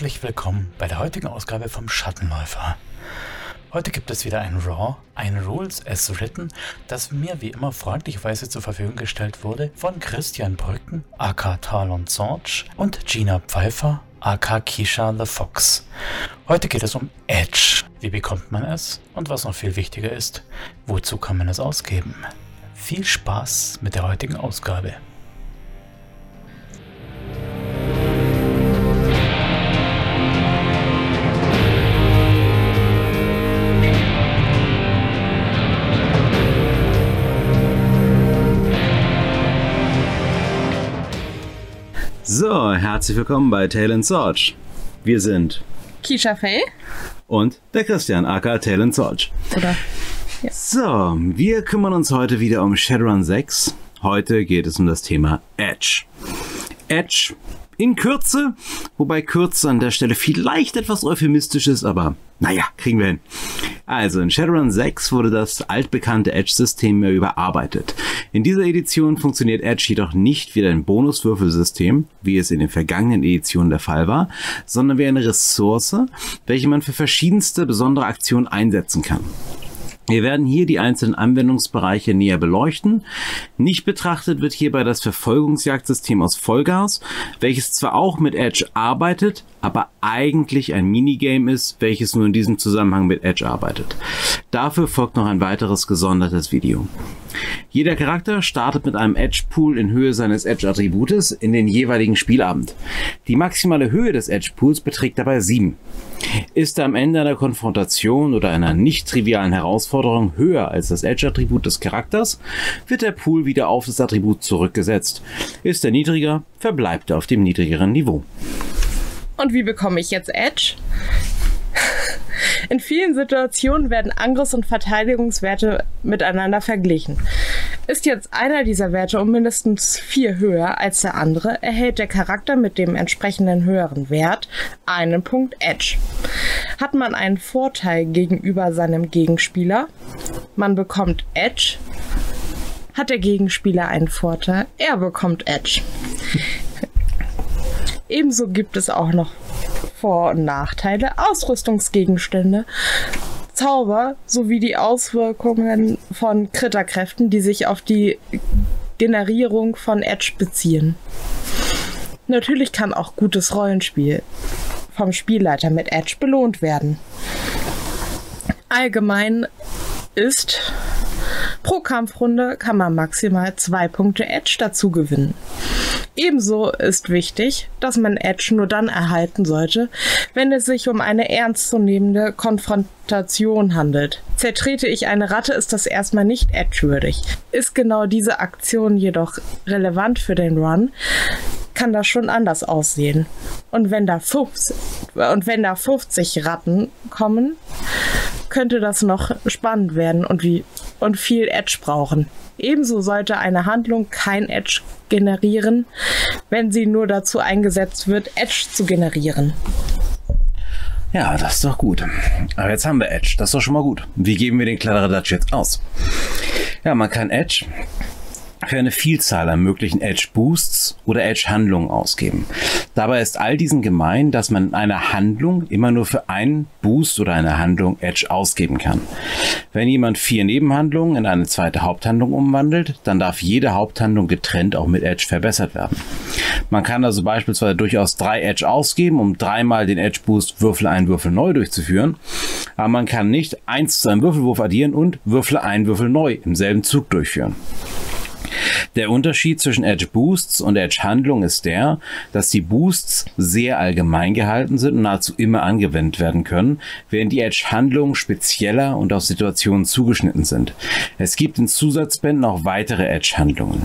Herzlich willkommen bei der heutigen Ausgabe vom Schattenläufer. Heute gibt es wieder ein Raw, ein Rules as Written, das mir wie immer freundlicherweise zur Verfügung gestellt wurde von Christian Brücken, aka Talon Sorge und Gina Pfeiffer, aka Kisha the Fox. Heute geht es um Edge. Wie bekommt man es? Und was noch viel wichtiger ist, wozu kann man es ausgeben? Viel Spaß mit der heutigen Ausgabe. So, herzlich willkommen bei Tail Sorge. Wir sind Kisha Fay und der Christian, aka Tail Sorge. Oder? Ja. So, wir kümmern uns heute wieder um Shadowrun 6. Heute geht es um das Thema Edge. Edge in Kürze, wobei Kürze an der Stelle vielleicht etwas euphemistisch ist, aber naja, kriegen wir hin. Also in Shadowrun 6 wurde das altbekannte Edge-System mehr überarbeitet. In dieser Edition funktioniert Edge jedoch nicht wie ein Bonuswürfelsystem, wie es in den vergangenen Editionen der Fall war, sondern wie eine Ressource, welche man für verschiedenste besondere Aktionen einsetzen kann. Wir werden hier die einzelnen Anwendungsbereiche näher beleuchten. Nicht betrachtet wird hierbei das Verfolgungsjagdsystem aus Vollgas, welches zwar auch mit Edge arbeitet, aber eigentlich ein Minigame ist, welches nur in diesem Zusammenhang mit Edge arbeitet. Dafür folgt noch ein weiteres gesondertes Video. Jeder Charakter startet mit einem Edge-Pool in Höhe seines Edge-Attributes in den jeweiligen Spielabend. Die maximale Höhe des Edge-Pools beträgt dabei 7. Ist er am Ende einer Konfrontation oder einer nicht trivialen Herausforderung höher als das Edge-Attribut des Charakters, wird der Pool wieder auf das Attribut zurückgesetzt. Ist er niedriger, verbleibt er auf dem niedrigeren Niveau. Und wie bekomme ich jetzt Edge? In vielen Situationen werden Angriffs- und Verteidigungswerte miteinander verglichen. Ist jetzt einer dieser Werte um mindestens vier höher als der andere, erhält der Charakter mit dem entsprechenden höheren Wert einen Punkt Edge. Hat man einen Vorteil gegenüber seinem Gegenspieler, man bekommt Edge, hat der Gegenspieler einen Vorteil, er bekommt Edge. Ebenso gibt es auch noch Vor- und Nachteile, Ausrüstungsgegenstände, Zauber sowie die Auswirkungen von Kritterkräften, die sich auf die Generierung von Edge beziehen. Natürlich kann auch gutes Rollenspiel vom Spielleiter mit Edge belohnt werden. Allgemein ist Pro Kampfrunde kann man maximal zwei Punkte Edge dazu gewinnen. Ebenso ist wichtig, dass man Edge nur dann erhalten sollte, wenn es sich um eine ernstzunehmende Konfrontation handelt. Zertrete ich eine Ratte, ist das erstmal nicht edgewürdig. Ist genau diese Aktion jedoch relevant für den Run, kann das schon anders aussehen. Und wenn da 50, und wenn da 50 Ratten kommen, könnte das noch spannend werden und, wie, und viel Edge brauchen. Ebenso sollte eine Handlung kein Edge generieren, wenn sie nur dazu eingesetzt wird, Edge zu generieren. Ja, das ist doch gut. Aber jetzt haben wir Edge. Das ist doch schon mal gut. Wie geben wir den Kladderadatsch jetzt aus? Ja, man kann Edge für eine Vielzahl an möglichen Edge Boosts oder Edge Handlungen ausgeben. Dabei ist all diesen gemein, dass man eine Handlung immer nur für einen Boost oder eine Handlung Edge ausgeben kann. Wenn jemand vier Nebenhandlungen in eine zweite Haupthandlung umwandelt, dann darf jede Haupthandlung getrennt auch mit Edge verbessert werden. Man kann also beispielsweise durchaus drei Edge ausgeben, um dreimal den Edge Boost Würfel ein Würfel neu durchzuführen, aber man kann nicht eins zu einem Würfelwurf addieren und Würfel ein Würfel neu im selben Zug durchführen. Der Unterschied zwischen Edge Boosts und Edge Handlung ist der, dass die Boosts sehr allgemein gehalten sind und nahezu immer angewendet werden können, während die Edge Handlungen spezieller und auf Situationen zugeschnitten sind. Es gibt in Zusatzbänden auch weitere Edge Handlungen.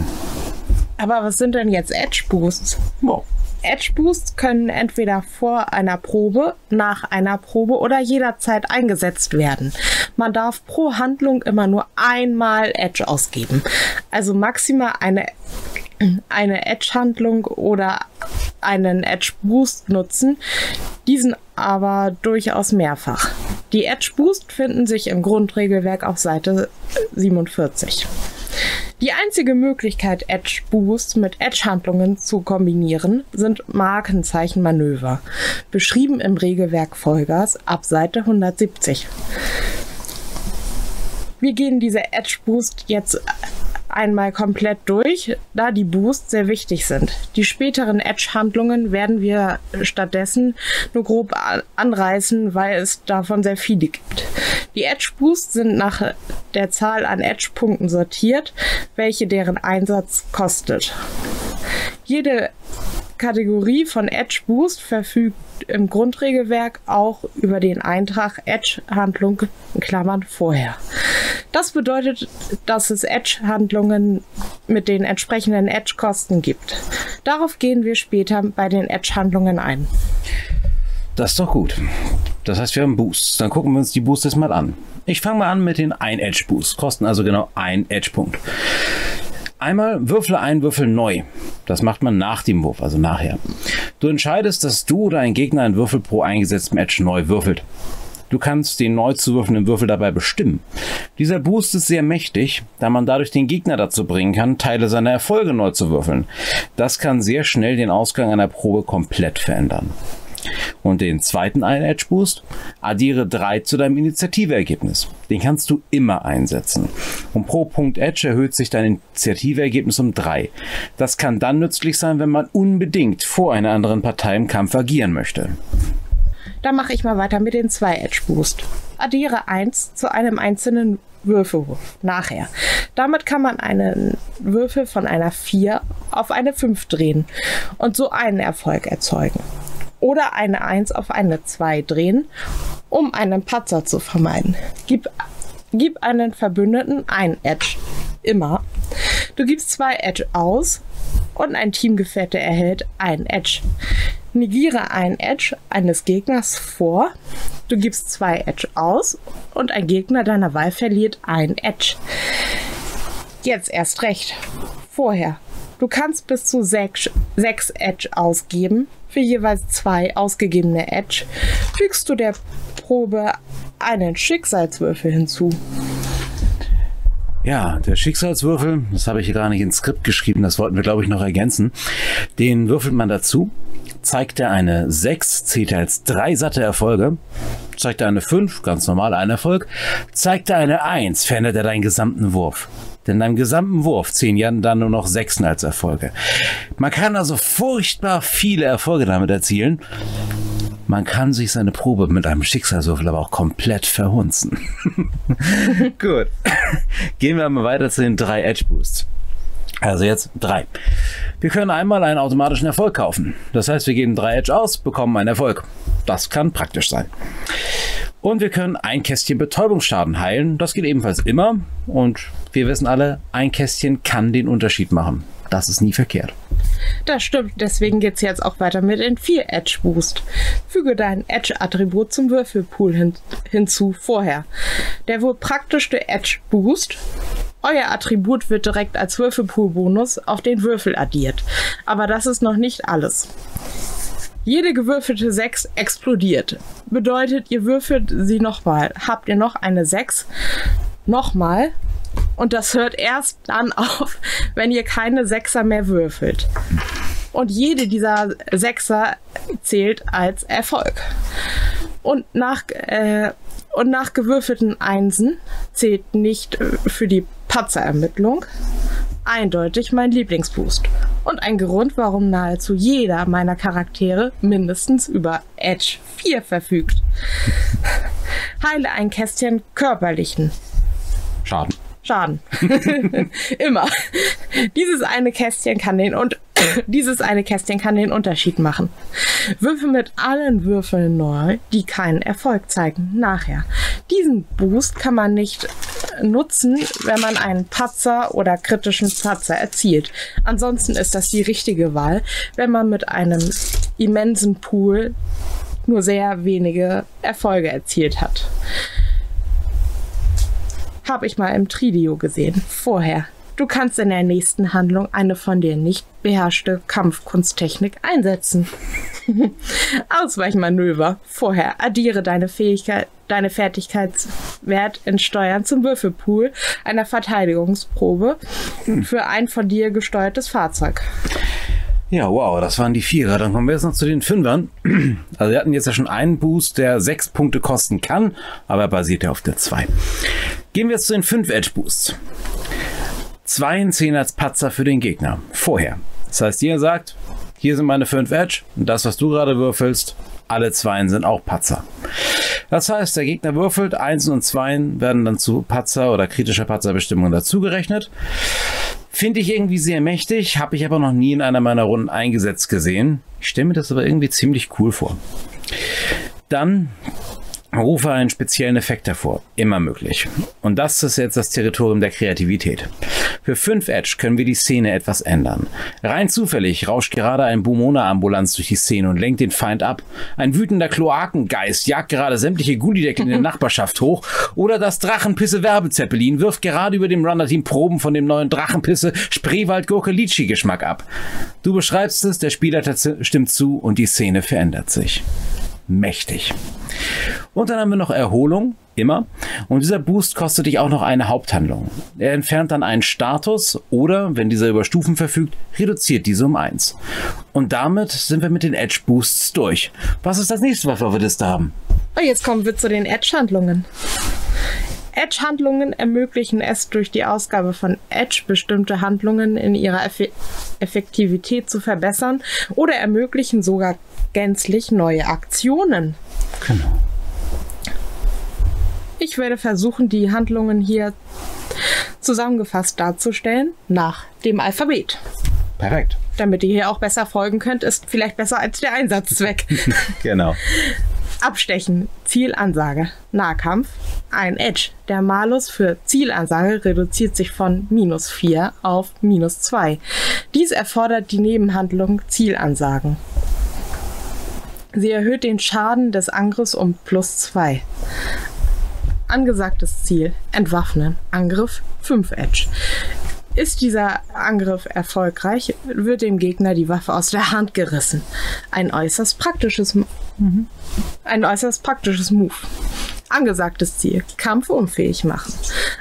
Aber was sind denn jetzt Edge Boosts? Wow. Edge Boosts können entweder vor einer Probe, nach einer Probe oder jederzeit eingesetzt werden. Man darf pro Handlung immer nur einmal Edge ausgeben. Also maximal eine eine Edge-Handlung oder einen Edge-Boost nutzen, diesen aber durchaus mehrfach. Die Edge-Boost finden sich im Grundregelwerk auf Seite 47. Die einzige Möglichkeit, Edge Boost mit Edge-Handlungen zu kombinieren, sind Markenzeichenmanöver, beschrieben im Regelwerk Vollgas ab Seite 170. Wir gehen diese Edge Boost jetzt einmal komplett durch, da die Boosts sehr wichtig sind. Die späteren Edge-Handlungen werden wir stattdessen nur grob anreißen, weil es davon sehr viele gibt. Die Edge-Boosts sind nach der Zahl an Edge-Punkten sortiert, welche deren Einsatz kostet. Jede Kategorie von Edge Boost verfügt im Grundregelwerk auch über den Eintrag Edge-Handlung in Klammern vorher. Das bedeutet, dass es Edge-Handlungen mit den entsprechenden Edge-Kosten gibt. Darauf gehen wir später bei den Edge-Handlungen ein. Das ist doch gut. Das heißt, wir haben Boosts. Dann gucken wir uns die Boosts mal an. Ich fange mal an mit den 1 Edge Boosts. Kosten also genau ein Edge-Punkt. Einmal würfle einen Würfel neu. Das macht man nach dem Wurf, also nachher. Du entscheidest, dass du oder ein Gegner einen Würfel pro eingesetztem Edge neu würfelt. Du kannst den neu zu würfelnden Würfel dabei bestimmen. Dieser Boost ist sehr mächtig, da man dadurch den Gegner dazu bringen kann, Teile seiner Erfolge neu zu würfeln. Das kann sehr schnell den Ausgang einer Probe komplett verändern. Und den zweiten Ein Edge Boost addiere 3 zu deinem Initiativeergebnis. Den kannst du immer einsetzen. Und pro Punkt Edge erhöht sich dein Initiativeergebnis um 3. Das kann dann nützlich sein, wenn man unbedingt vor einer anderen Partei im Kampf agieren möchte. Dann mache ich mal weiter mit den 2 Edge Boost. Addiere 1 zu einem einzelnen Würfelwurf nachher. Damit kann man einen Würfel von einer 4 auf eine 5 drehen und so einen Erfolg erzeugen oder eine 1 auf eine 2 drehen, um einen Patzer zu vermeiden. Gib, gib einen Verbündeten ein Edge. Immer. Du gibst zwei Edge aus und ein Teamgefährte erhält ein Edge. Negiere ein Edge eines Gegners vor. Du gibst zwei Edge aus und ein Gegner deiner Wahl verliert ein Edge. Jetzt erst recht. Vorher. Du kannst bis zu sechs, sechs Edge ausgeben für jeweils zwei ausgegebene Edge fügst du der Probe einen Schicksalswürfel hinzu. Ja, der Schicksalswürfel, das habe ich hier gar nicht ins Skript geschrieben, das wollten wir, glaube ich, noch ergänzen. Den würfelt man dazu. Zeigt er eine 6, zählt er als drei satte Erfolge. Zeigt er eine 5, ganz normal ein Erfolg. Zeigt er eine 1, verändert er deinen gesamten Wurf. Denn beim gesamten Wurf zählen ja dann nur noch Sechsen als Erfolge. Man kann also furchtbar viele Erfolge damit erzielen. Man kann sich seine Probe mit einem Schicksalswürfel aber auch komplett verhunzen. Gut. Gehen wir mal weiter zu den drei Edge Boosts. Also jetzt drei. Wir können einmal einen automatischen Erfolg kaufen. Das heißt, wir geben drei Edge aus, bekommen einen Erfolg. Das kann praktisch sein. Und wir können ein Kästchen Betäubungsschaden heilen. Das geht ebenfalls immer. Und wir wissen alle, ein Kästchen kann den Unterschied machen. Das ist nie verkehrt. Das stimmt, deswegen geht es jetzt auch weiter mit den 4 Edge Boost. Füge dein Edge-Attribut zum Würfelpool hin hinzu vorher. Der wohl praktischste Edge Boost euer Attribut wird direkt als Würfelpool-Bonus auf den Würfel addiert. Aber das ist noch nicht alles. Jede gewürfelte 6 explodiert. Bedeutet, ihr würfelt sie nochmal. Habt ihr noch eine 6? Nochmal. Und das hört erst dann auf, wenn ihr keine Sechser mehr würfelt. Und jede dieser Sechser zählt als Erfolg. Und nach, äh, und nach gewürfelten Einsen zählt nicht für die Patzerermittlung eindeutig mein Lieblingsboost. Und ein Grund, warum nahezu jeder meiner Charaktere mindestens über Edge 4 verfügt. Heile ein Kästchen körperlichen Schaden. Schaden. Immer. Dieses eine Kästchen kann den und dieses eine Kästchen kann den Unterschied machen. Würfe mit allen Würfeln neu, die keinen Erfolg zeigen, nachher. Diesen Boost kann man nicht nutzen, wenn man einen Patzer oder kritischen Patzer erzielt. Ansonsten ist das die richtige Wahl, wenn man mit einem immensen Pool nur sehr wenige Erfolge erzielt hat. Habe ich mal im Tridio gesehen, vorher. Du kannst in der nächsten Handlung eine von dir nicht beherrschte Kampfkunsttechnik einsetzen. Ausweichmanöver. Vorher addiere deine Fähigkeit, deine Fertigkeitswert in Steuern zum Würfelpool einer Verteidigungsprobe für ein von dir gesteuertes Fahrzeug. Ja, wow, das waren die Vierer. Dann kommen wir jetzt noch zu den Fünfern. Also wir hatten jetzt ja schon einen Boost, der sechs Punkte kosten kann, aber er basiert ja auf der zwei. Gehen wir jetzt zu den fünf Edge Boosts. Zwei in zehn als Patzer für den Gegner. Vorher. Das heißt, ihr sagt, hier sind meine fünf Edge und das, was du gerade würfelst, alle Zweien sind auch Patzer. Das heißt, der Gegner würfelt, Einsen und Zweien werden dann zu Patzer oder kritischer Patzerbestimmung dazugerechnet. Finde ich irgendwie sehr mächtig, habe ich aber noch nie in einer meiner Runden eingesetzt gesehen. Ich stelle mir das aber irgendwie ziemlich cool vor. Dann rufe einen speziellen Effekt hervor. Immer möglich. Und das ist jetzt das Territorium der Kreativität. Für 5 Edge können wir die Szene etwas ändern. Rein zufällig rauscht gerade ein Bumona-Ambulanz durch die Szene und lenkt den Feind ab. Ein wütender Kloakengeist jagt gerade sämtliche Gullideckel in der Nachbarschaft hoch. Oder das Drachenpisse-Werbezeppelin wirft gerade über dem Runner-Team Proben von dem neuen Drachenpisse Spreewald-Gurke-Litschi-Geschmack ab. Du beschreibst es, der Spieler stimmt zu und die Szene verändert sich mächtig. Und dann haben wir noch Erholung, immer. Und dieser Boost kostet dich auch noch eine Haupthandlung. Er entfernt dann einen Status oder, wenn dieser über Stufen verfügt, reduziert diese um 1. Und damit sind wir mit den Edge Boosts durch. Was ist das nächste, was wir auf der Liste haben? Und oh, jetzt kommen wir zu den Edge-Handlungen. Edge-Handlungen ermöglichen es durch die Ausgabe von Edge bestimmte Handlungen in ihrer Eff Effektivität zu verbessern oder ermöglichen sogar gänzlich neue Aktionen. Genau. Ich werde versuchen, die Handlungen hier zusammengefasst darzustellen nach dem Alphabet. Perfekt. Damit ihr hier auch besser folgen könnt, ist vielleicht besser als der Einsatzzweck. genau. Abstechen, Zielansage, Nahkampf, ein Edge. Der Malus für Zielansage reduziert sich von minus 4 auf minus 2. Dies erfordert die Nebenhandlung Zielansagen. Sie erhöht den Schaden des Angriffs um plus 2. Angesagtes Ziel: Entwaffnen. Angriff 5 Edge. Ist dieser Angriff erfolgreich, wird dem Gegner die Waffe aus der Hand gerissen. Ein äußerst praktisches, mhm. ein äußerst praktisches Move. Angesagtes Ziel: Kampf unfähig machen.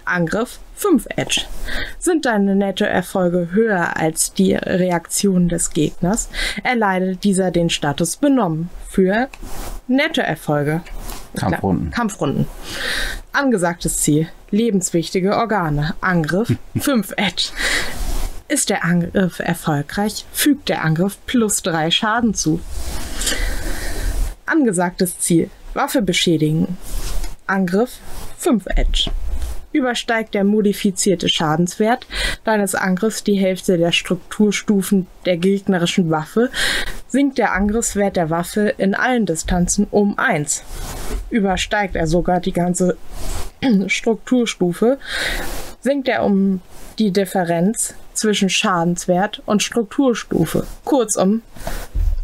Angriff 5 Edge. Sind deine Nettoerfolge höher als die Reaktion des Gegners, erleidet dieser den Status benommen für Nettoerfolge. Kampfrunden. Kampfrunden. Angesagtes Ziel: lebenswichtige Organe. Angriff 5 Edge. Ist der Angriff erfolgreich, fügt der Angriff plus 3 Schaden zu. Angesagtes Ziel: Waffe beschädigen. Angriff 5 Edge übersteigt der modifizierte Schadenswert deines Angriffs die Hälfte der Strukturstufen der gegnerischen Waffe, sinkt der Angriffswert der Waffe in allen Distanzen um 1. Übersteigt er sogar die ganze Strukturstufe, sinkt er um die Differenz zwischen Schadenswert und Strukturstufe. Kurzum,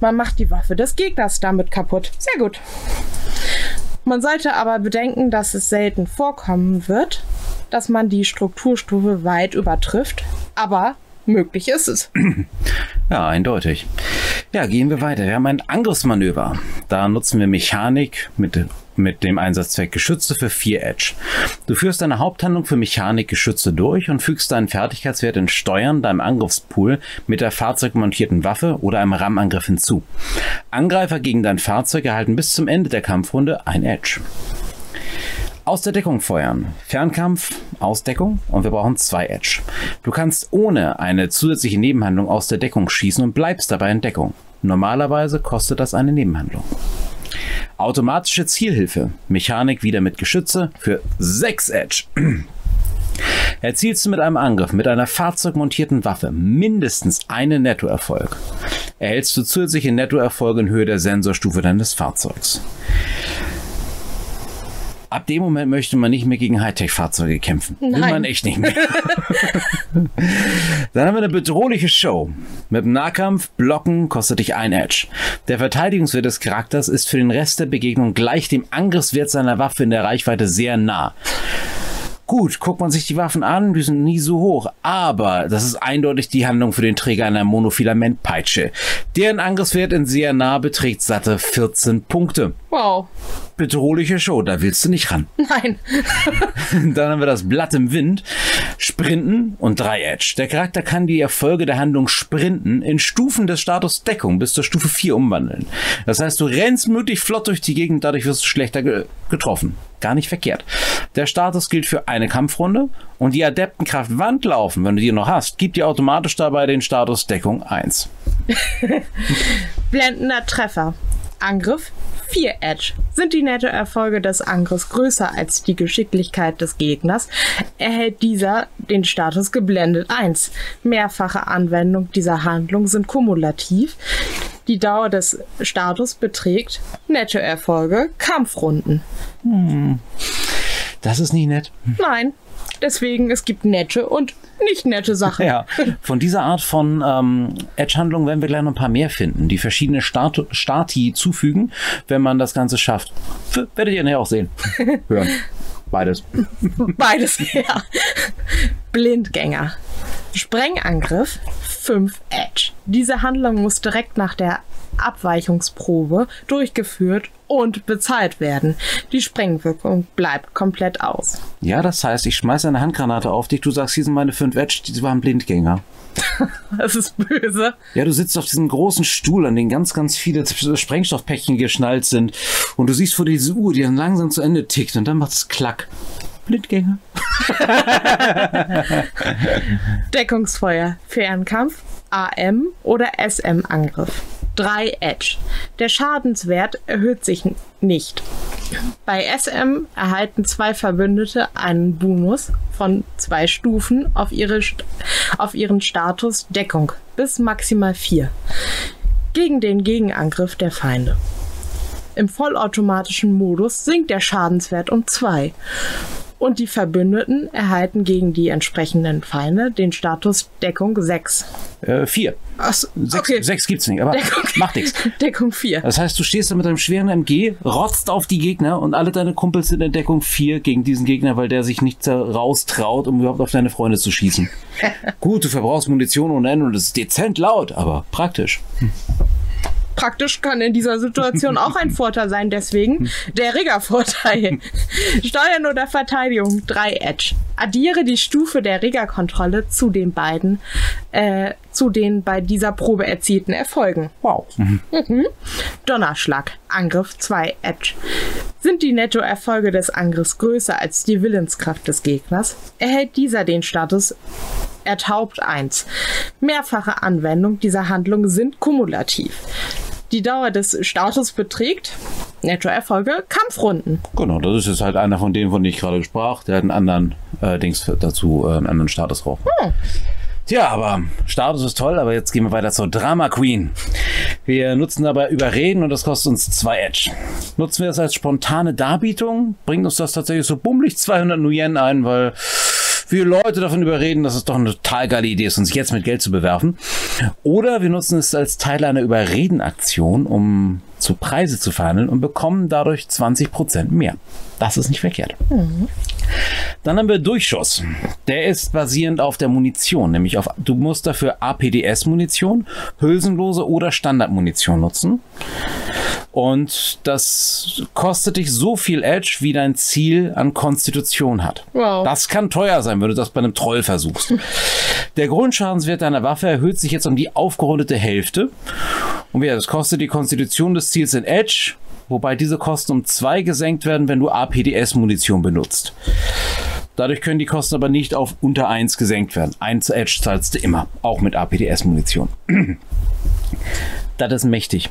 man macht die Waffe des Gegners damit kaputt. Sehr gut. Man sollte aber bedenken, dass es selten vorkommen wird, dass man die Strukturstufe weit übertrifft, aber möglich ist es. Ja, eindeutig. Ja, gehen wir weiter. Wir haben ein Angriffsmanöver. Da nutzen wir Mechanik mit, mit dem Einsatzzweck Geschütze für 4 Edge. Du führst deine Haupthandlung für Mechanik Geschütze durch und fügst deinen Fertigkeitswert in Steuern deinem Angriffspool mit der fahrzeugmontierten Waffe oder einem Rammangriff hinzu. Angreifer gegen dein Fahrzeug erhalten bis zum Ende der Kampfrunde ein Edge. Aus der Deckung feuern. Fernkampf, Ausdeckung und wir brauchen zwei Edge. Du kannst ohne eine zusätzliche Nebenhandlung aus der Deckung schießen und bleibst dabei in Deckung. Normalerweise kostet das eine Nebenhandlung. Automatische Zielhilfe. Mechanik wieder mit Geschütze für 6 Edge. Erzielst du mit einem Angriff mit einer fahrzeugmontierten Waffe mindestens einen Nettoerfolg, erhältst du zusätzliche Nettoerfolge in Höhe der Sensorstufe deines Fahrzeugs. Ab dem Moment möchte man nicht mehr gegen Hightech-Fahrzeuge kämpfen. Nein. Will man echt nicht mehr. Dann haben wir eine bedrohliche Show. Mit dem Nahkampf, Blocken kostet dich ein Edge. Der Verteidigungswert des Charakters ist für den Rest der Begegnung gleich dem Angriffswert seiner Waffe in der Reichweite sehr nah. Gut, guckt man sich die Waffen an, die sind nie so hoch, aber das ist eindeutig die Handlung für den Träger einer Monofilamentpeitsche. Deren Angriffswert in sehr nah beträgt satte 14 Punkte. Wow. Bedrohliche Show, da willst du nicht ran. Nein. Dann haben wir das Blatt im Wind, Sprinten und 3 Edge. Der Charakter kann die Erfolge der Handlung Sprinten in Stufen des Status Deckung bis zur Stufe 4 umwandeln. Das heißt, du rennst möglich flott durch die Gegend, dadurch wirst du schlechter ge getroffen. Gar nicht verkehrt. Der Status gilt für eine Kampfrunde und die Adeptenkraft Wandlaufen, wenn du die noch hast, gibt dir automatisch dabei den Status Deckung 1. Blendender Treffer. Angriff 4 Edge. Sind die Nettoerfolge des Angriffs größer als die Geschicklichkeit des Gegners, erhält dieser den Status geblendet 1. Mehrfache Anwendung dieser Handlung sind kumulativ. Die Dauer des Status beträgt Nettoerfolge Kampfrunden. Das ist nicht nett. Nein, deswegen es gibt nette und nicht nette Sachen. Ja, von dieser Art von ähm, Edge-Handlung werden wir gleich noch ein paar mehr finden, die verschiedene Statu Stati zufügen, wenn man das Ganze schafft. F werdet ihr nachher auch sehen. Hören. Beides. Beides, ja. Blindgänger. Sprengangriff 5 Edge. Diese Handlung muss direkt nach der Abweichungsprobe durchgeführt und bezahlt werden. Die Sprengwirkung bleibt komplett aus. Ja, das heißt, ich schmeiße eine Handgranate auf dich, du sagst, hier sind meine 5 Edge, die waren Blindgänger. Das ist böse. Ja, du sitzt auf diesem großen Stuhl, an den ganz, ganz viele Sprengstoffpäckchen geschnallt sind und du siehst vor dir diese Uhr, die dann langsam zu Ende tickt und dann macht es Klack. Blindgänger. Deckungsfeuer, Fernkampf, AM oder SM-Angriff. 3 Edge. Der Schadenswert erhöht sich nicht. Bei SM erhalten zwei Verbündete einen Bonus von zwei Stufen auf, ihre, auf ihren Status Deckung bis maximal 4 gegen den Gegenangriff der Feinde. Im vollautomatischen Modus sinkt der Schadenswert um 2 und die Verbündeten erhalten gegen die entsprechenden Feinde den Status Deckung 6. Äh, vier. Achso, Sechs, okay. sechs gibt's nicht, aber Deckung. macht nichts. Deckung 4. Das heißt, du stehst da mit deinem schweren MG, rotzt auf die Gegner und alle deine Kumpels sind in Deckung 4 gegen diesen Gegner, weil der sich nicht raustraut, um überhaupt auf deine Freunde zu schießen. Gut, du verbrauchst Munition ohne Ende und es ist dezent laut, aber praktisch. Praktisch kann in dieser Situation auch ein Vorteil sein, deswegen der Rigger-Vorteil. Steuern oder Verteidigung 3 Edge. Addiere die Stufe der Rigger-Kontrolle zu den beiden, äh, zu den bei dieser Probe erzielten Erfolgen. Wow. Mhm. Donnerschlag, Angriff 2 Edge. Sind die Nettoerfolge des Angriffs größer als die Willenskraft des Gegners, erhält dieser den Status Ertaubt 1. Mehrfache Anwendung dieser Handlung sind kumulativ. Die Dauer des Status beträgt Nettoerfolge Kampfrunden. Genau, das ist jetzt halt einer von denen, von denen ich gerade sprach. Der hat einen anderen äh, Dings dazu, äh, einen anderen Status drauf. Tja, aber Status ist toll, aber jetzt gehen wir weiter zur Drama Queen. Wir nutzen dabei Überreden und das kostet uns zwei Edge. Nutzen wir das als spontane Darbietung, bringt uns das tatsächlich so bummelig 200 Nuyen ein, weil wir Leute davon überreden, dass es doch eine total geile Idee ist, uns jetzt mit Geld zu bewerfen. Oder wir nutzen es als Teil einer Überredenaktion, um zu Preise zu verhandeln und bekommen dadurch 20% mehr. Das ist nicht verkehrt. Dann haben wir Durchschuss. Der ist basierend auf der Munition, nämlich auf, du musst dafür APDS-Munition, hülsenlose oder Standardmunition nutzen. Und das kostet dich so viel Edge, wie dein Ziel an Konstitution hat. Wow. Das kann teuer sein, wenn du das bei einem Troll versuchst. Der Grundschadenswert deiner Waffe erhöht sich jetzt um die aufgerundete Hälfte. Und ja, das kostet die Konstitution des Ziels in Edge, wobei diese Kosten um zwei gesenkt werden, wenn du APDS-Munition benutzt. Dadurch können die Kosten aber nicht auf unter 1 gesenkt werden. 1 Edge zahlst du immer, auch mit APDS-Munition. das ist mächtig.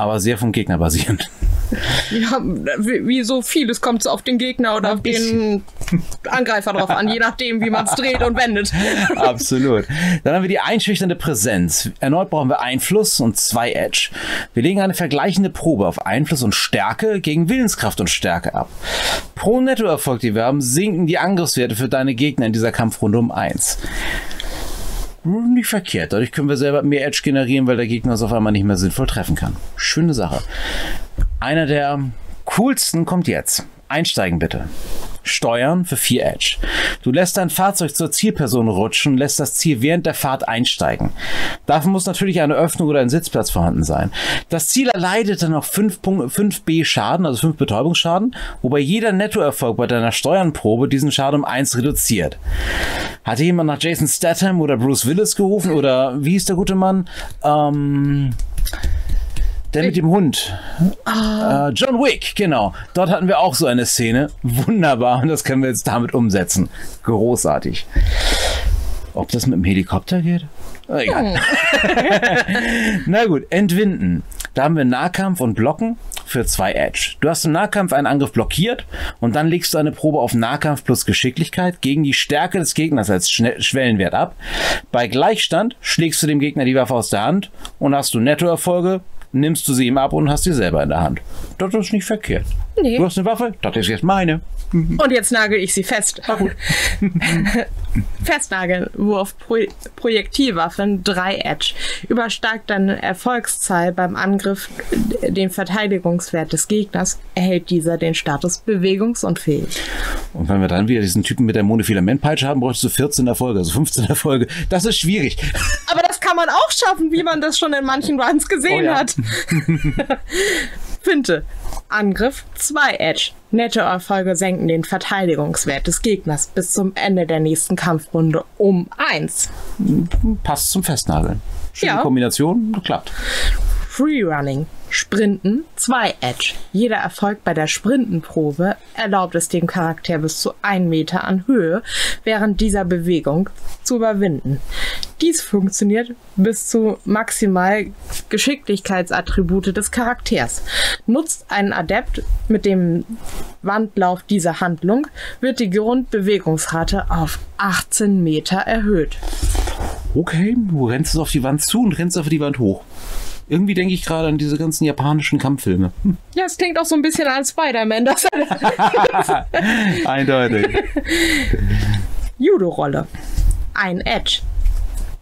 Aber sehr vom Gegner basierend. Ja, wie, wie so vieles kommt es auf den Gegner oder auf den Angreifer drauf an, je nachdem, wie man es dreht und wendet. Absolut. Dann haben wir die einschüchternde Präsenz. Erneut brauchen wir Einfluss und zwei Edge. Wir legen eine vergleichende Probe auf Einfluss und Stärke gegen Willenskraft und Stärke ab. Pro Nettoerfolg, die wir haben, sinken die Angriffswerte für deine Gegner in dieser Kampfrunde um 1. Nicht verkehrt. Dadurch können wir selber mehr Edge generieren, weil der Gegner uns auf einmal nicht mehr sinnvoll treffen kann. Schöne Sache. Einer der coolsten kommt jetzt. Einsteigen bitte. Steuern für 4 Edge. Du lässt dein Fahrzeug zur Zielperson rutschen lässt das Ziel während der Fahrt einsteigen. Dafür muss natürlich eine Öffnung oder ein Sitzplatz vorhanden sein. Das Ziel erleidet dann noch 5, 5b Schaden, also 5 Betäubungsschaden, wobei jeder Nettoerfolg bei deiner Steuernprobe diesen Schaden um 1 reduziert. Hat jemand nach Jason Statham oder Bruce Willis gerufen oder wie hieß der gute Mann? Ähm, der mit dem Hund. Äh, John Wick, genau. Dort hatten wir auch so eine Szene. Wunderbar. Und das können wir jetzt damit umsetzen. Großartig. Ob das mit dem Helikopter geht? Egal. Na gut, entwinden. Da haben wir Nahkampf und Blocken für zwei Edge. Du hast im Nahkampf einen Angriff blockiert und dann legst du eine Probe auf Nahkampf plus Geschicklichkeit gegen die Stärke des Gegners als Schne Schwellenwert ab. Bei Gleichstand schlägst du dem Gegner die Waffe aus der Hand und hast du Nettoerfolge, nimmst du sie ihm ab und hast sie selber in der Hand. Das ist nicht verkehrt. Nee. Du hast eine Waffe, das ist jetzt meine. Und jetzt nagel ich sie fest. Festnageln, Wurf, Pro Projektilwaffen, 3 Edge. Übersteigt deine Erfolgszahl beim Angriff den Verteidigungswert des Gegners, erhält dieser den Status bewegungsunfähig. Und wenn wir dann wieder diesen Typen mit der Monofilamentpeitsche haben, bräuchtest du 14 Erfolge, also 15 Erfolge. Das ist schwierig. Aber das kann man auch schaffen, wie man das schon in manchen Runs gesehen Oh ja. hat. Finte. Angriff 2 Edge. Nettoerfolge senken den Verteidigungswert des Gegners bis zum Ende der nächsten Kampfrunde um 1. Passt zum Festnageln. Schöne Ja. Kombination, klappt. Freerunning. Sprinten 2 Edge. Jeder Erfolg bei der Sprintenprobe erlaubt es dem Charakter bis zu 1 Meter an Höhe während dieser Bewegung zu überwinden. Dies funktioniert bis zu maximal Geschicklichkeitsattribute des Charakters. Nutzt ein Adept mit dem Wandlauf dieser Handlung, wird die Grundbewegungsrate auf 18 Meter erhöht. Okay, du rennst auf die Wand zu und rennst auf die Wand hoch. Irgendwie denke ich gerade an diese ganzen japanischen Kampffilme. Hm, Ja, es klingt auch so ein bisschen an Spider-Man. Das Eindeutig. Judo-Rolle. Ein Edge.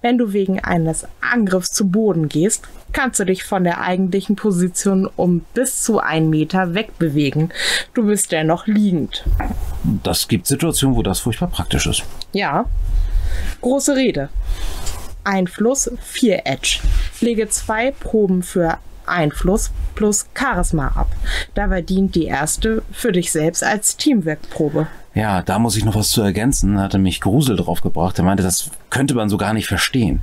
Wenn du wegen eines Angriffs zu Boden gehst, kannst du dich von der eigentlichen Position um bis zu einen Meter wegbewegen. Du bist dennoch liegend. Das gibt Situationen, wo das furchtbar praktisch ist. Ja. Große Rede. Einfluss 4 Edge. Lege zwei Proben für Einfluss plus Charisma ab. Dabei dient die erste für dich selbst als Teamworkprobe. Ja, da muss ich noch was zu ergänzen. Hatte mich Grusel drauf gebracht. Er meinte, das könnte man so gar nicht verstehen.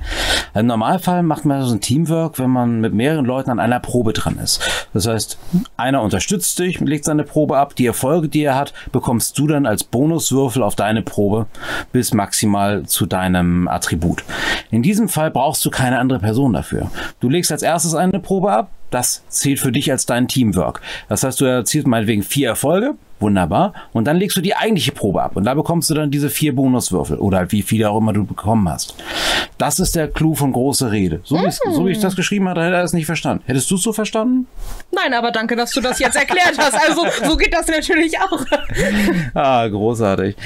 Im Normalfall macht man so ein Teamwork, wenn man mit mehreren Leuten an einer Probe dran ist. Das heißt, einer unterstützt dich, legt seine Probe ab. Die Erfolge, die er hat, bekommst du dann als Bonuswürfel auf deine Probe bis maximal zu deinem Attribut. In diesem Fall brauchst du keine andere Person dafür. Du legst als erstes eine Probe ab. Das zählt für dich als dein Teamwork. Das heißt, du erzielst meinetwegen vier Erfolge. Wunderbar. Und dann legst du die eigentliche Probe ab. Und da bekommst du dann diese vier Bonuswürfel. Oder wie viele auch immer du bekommen hast. Das ist der Clou von große Rede. So, wie, so wie ich das geschrieben hatte, hätte er es nicht verstanden. Hättest du es so verstanden? Nein, aber danke, dass du das jetzt erklärt hast. Also, so geht das natürlich auch. Ah, großartig.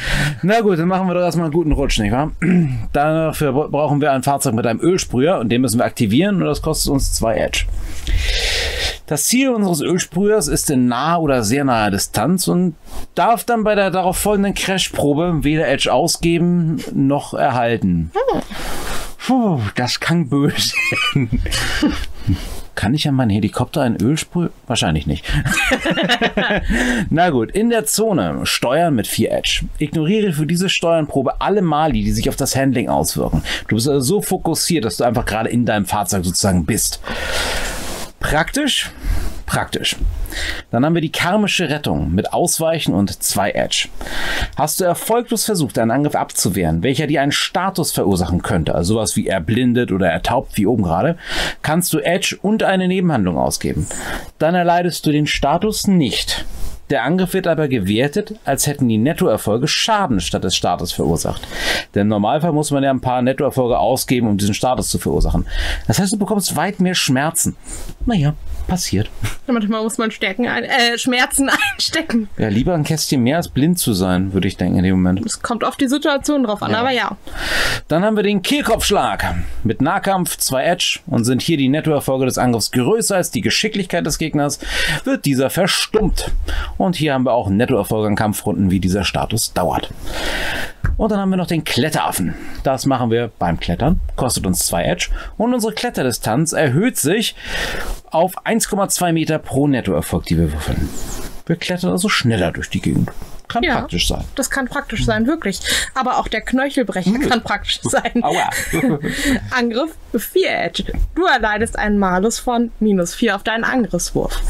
Na gut, dann machen wir doch erstmal einen guten Rutsch, nicht wahr? Dafür brauchen wir ein Fahrzeug mit einem Ölsprüher und den müssen wir aktivieren und das kostet uns zwei Edge. Das Ziel unseres Ölsprühers ist in naher oder sehr naher Distanz und darf dann bei der darauf folgenden Crashprobe weder Edge ausgeben noch erhalten. Puh, das kann böse. Kann ich an meinen Helikopter ein Öl sprühen? Wahrscheinlich nicht. Na gut, in der Zone steuern mit 4 Edge. Ignoriere für diese Steuernprobe alle Mali, die sich auf das Handling auswirken. Du bist also so fokussiert, dass du einfach gerade in deinem Fahrzeug sozusagen bist. Praktisch? Praktisch. Dann haben wir die karmische Rettung mit Ausweichen und 2 Edge. Hast du erfolglos versucht, einen Angriff abzuwehren, welcher dir einen Status verursachen könnte, also sowas wie erblindet oder ertaubt, wie oben gerade, kannst du Edge und eine Nebenhandlung ausgeben. Dann erleidest du den Status nicht. Der Angriff wird aber gewertet, als hätten die Nettoerfolge Schaden statt des Status verursacht. Denn im Normalfall muss man ja ein paar Nettoerfolge ausgeben, um diesen Status zu verursachen. Das heißt, du bekommst weit mehr Schmerzen. Naja, passiert. Manchmal muss man Stärken ein, äh, Schmerzen einstecken. Ja, lieber ein Kästchen mehr als blind zu sein, würde ich denken in dem Moment. Es kommt auf die Situation drauf an, aber ja. Dann haben wir den Kehlkopfschlag. Mit Nahkampf 2 Edge und sind hier die Nettoerfolge des Angriffs größer als die Geschicklichkeit des Gegners, wird dieser verstummt. Und hier haben wir auch Nettoerfolg an Kampfrunden, wie dieser Status dauert. Und dann haben wir noch den Kletteraffen. Das machen wir beim Klettern. Kostet uns 2 Edge. Und unsere Kletterdistanz erhöht sich auf 1,2 Meter pro Nettoerfolg, die wir würfeln. Wir klettern also schneller durch die Gegend. Kann Ja. praktisch sein. Das kann praktisch sein, wirklich. Aber auch der Knöchelbrecher kann praktisch sein. Aua. Angriff 4 Edge. Du erleidest einen Malus von minus 4 auf deinen Angriffswurf.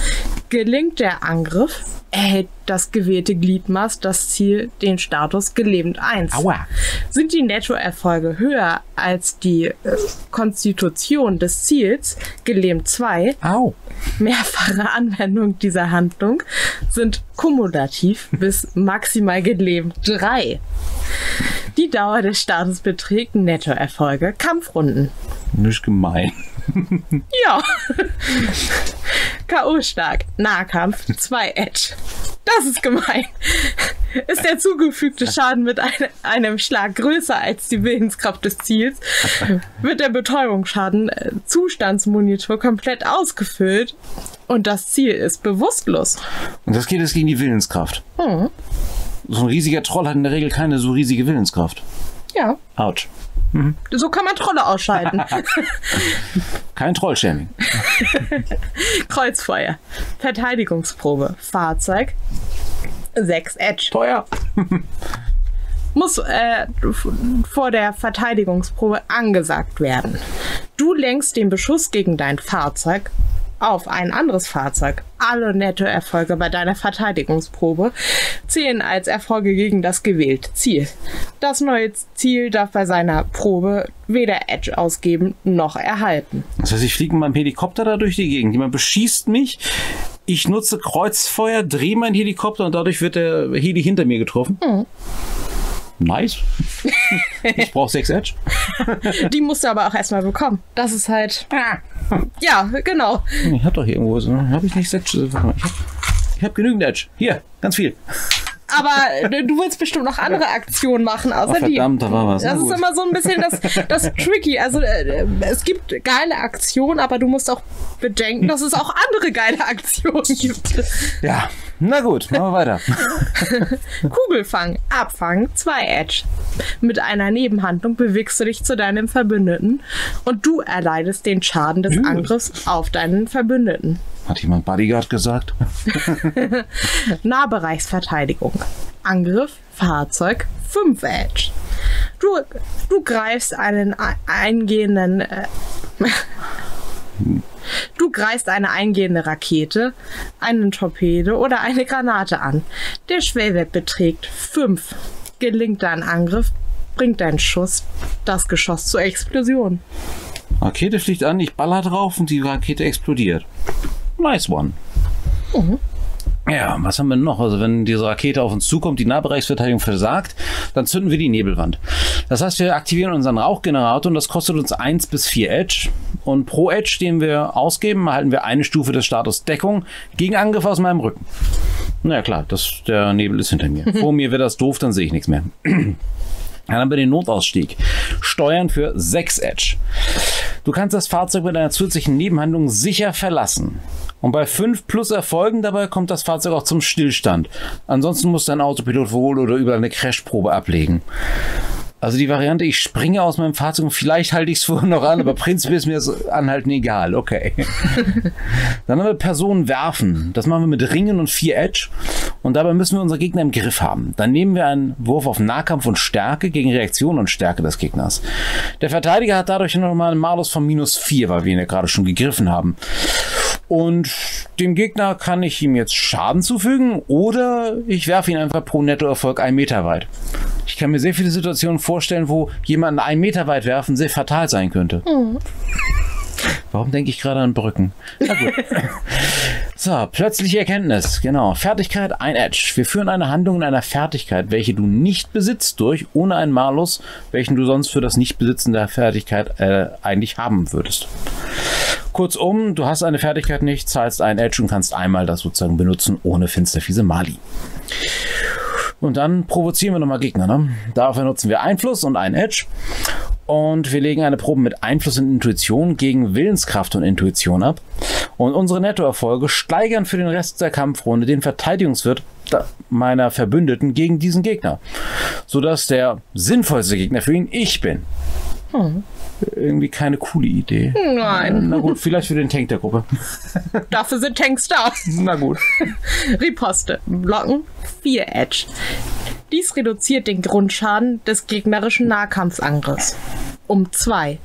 Gelingt der Angriff, erhält das gewählte Gliedmaß das Ziel den Status gelähmt 1. Aua. Sind die Nettoerfolge höher als die äh, Konstitution des Ziels, gelähmt 2, Au. mehrfache Anwendung dieser Handlung sind kumulativ bis maximal gelähmt 3. Die Dauer des Status beträgt Nettoerfolge Kampfrunden. Nicht gemein. Ja. K.O. stark. Nahkampf 2 Edge. Das ist gemein. Ist der zugefügte Schaden mit ein, einem Schlag größer als die Willenskraft des Ziels, wird der Betäubungsschaden äh, Zustandsmonitor komplett ausgefüllt und das Ziel ist bewusstlos. Und das geht jetzt gegen die Willenskraft. Hm. So ein riesiger Troll hat in der Regel keine so riesige Willenskraft. Ja, Autsch. So kann man Trolle ausschalten. Kein Trollshaming. Kreuzfeuer. Verteidigungsprobe. Fahrzeug. 6 Edge. Teuer. muss äh, vor der Verteidigungsprobe angesagt werden. Du lenkst den Beschuss gegen dein Fahrzeug auf ein anderes Fahrzeug. Alle Nettoerfolge bei deiner Verteidigungsprobe zählen als Erfolge gegen das gewählte Ziel. Das neue Ziel darf bei seiner Probe weder Edge ausgeben noch erhalten. Das heißt, ich fliege mit meinem Helikopter da durch die Gegend. Jemand beschießt mich. Ich nutze Kreuzfeuer, drehe meinen Helikopter und dadurch wird der Heli hinter mir getroffen. Nice. ich brauche 6 Edge. Die musst du aber auch erstmal bekommen. Das ist halt. Ja, genau. Ich hab doch hier irgendwo so. Habe ich nicht Edge? Warte mal, Ich habe hab genügend Edge. Hier, ganz viel. Aber äh, du willst bestimmt noch andere Aktionen machen, außer Oh, die. verdammt, da war was. Das ist immer so ein bisschen das, das Tricky. Also äh, es gibt geile Aktionen, aber du musst auch bedenken, dass es auch andere geile Aktionen gibt. Ja, na gut, machen wir weiter. Kugelfang, Abfang, 2 Edge. Mit einer Nebenhandlung bewegst du dich zu deinem Verbündeten und du erleidest den Schaden des Angriffs auf deinen Verbündeten. Hat jemand Bodyguard gesagt? Nahbereichsverteidigung. Angriff, Fahrzeug, 5 Edge. Du, du greifst einen eingehenden. Äh, du greifst eine eingehende Rakete, einen Torpedo oder eine Granate an. Der Schwellwert beträgt 5. Gelingt dein Angriff, bringt dein Schuss das Geschoss zur Explosion. Rakete fliegt an, ich baller drauf und die Rakete explodiert. Nice one. Ja, was haben wir noch? Also wenn diese Rakete auf uns zukommt, die Nahbereichsverteidigung versagt, dann zünden wir die Nebelwand. Das heißt, wir aktivieren unseren Rauchgenerator und das kostet uns 1 bis 4 Edge. Und pro Edge, den wir ausgeben, erhalten wir eine Stufe des Status Deckung gegen Angriff aus meinem Rücken. Na ja, klar, das, der Nebel ist hinter mir. Vor mir wird das doof, dann sehe ich nichts mehr. Dann haben wir den Notausstieg. Steuern für 6 Edge. Du kannst das Fahrzeug mit einer zusätzlichen Nebenhandlung sicher verlassen. Und bei 5 plus Erfolgen dabei kommt das Fahrzeug auch zum Stillstand. Ansonsten muss dein Autopilot wohl oder über eine Crashprobe ablegen. Also die Variante, ich springe aus meinem Fahrzeug und vielleicht halte ich es vorher noch an, aber prinzipiell ist mir das Anhalten egal. Okay. Dann haben wir Personen werfen. Das machen wir mit Ringen und 4 Edge. Und dabei müssen wir unsere Gegner im Griff haben. Dann nehmen wir einen Wurf auf Nahkampf und Stärke gegen Reaktion und Stärke des Gegners. Der Verteidiger hat dadurch nochmal einen Malus von minus 4, weil wir ihn ja gerade schon gegriffen haben. Und dem Gegner kann ich ihm jetzt Schaden zufügen oder ich werfe ihn einfach pro Nettoerfolg einen Meter weit. Ich kann mir sehr viele Situationen vorstellen, wo jemanden einen Meter weit werfen sehr fatal sein könnte. Warum denke ich gerade an Brücken? Na gut. so, plötzliche Erkenntnis. Genau. Fertigkeit, ein Edge. Wir führen eine Handlung in einer Fertigkeit, welche du nicht besitzt, durch, ohne einen Malus, welchen du sonst für das Nichtbesitzen der Fertigkeit äh, eigentlich haben würdest. Kurzum, du hast eine Fertigkeit nicht, zahlst ein Edge und kannst einmal das sozusagen benutzen, ohne finsterfiese Mali. Und dann provozieren wir nochmal Gegner. Ne? Dafür nutzen wir Einfluss und ein Edge. Und wir legen eine Probe mit Einfluss und Intuition gegen Willenskraft und Intuition ab. Und unsere Nettoerfolge steigern für den Rest der Kampfrunde den Verteidigungswert meiner Verbündeten gegen diesen Gegner. Sodass der sinnvollste Gegner für ihn ich bin. Hm. Irgendwie keine coole Idee. Nein. Na gut, vielleicht für den Tank der Gruppe. Dafür sind Tanks da. Na gut. Riposte. Blocken 4 Edge. Dies reduziert den Grundschaden des gegnerischen Nahkampfangriffs. Um 2.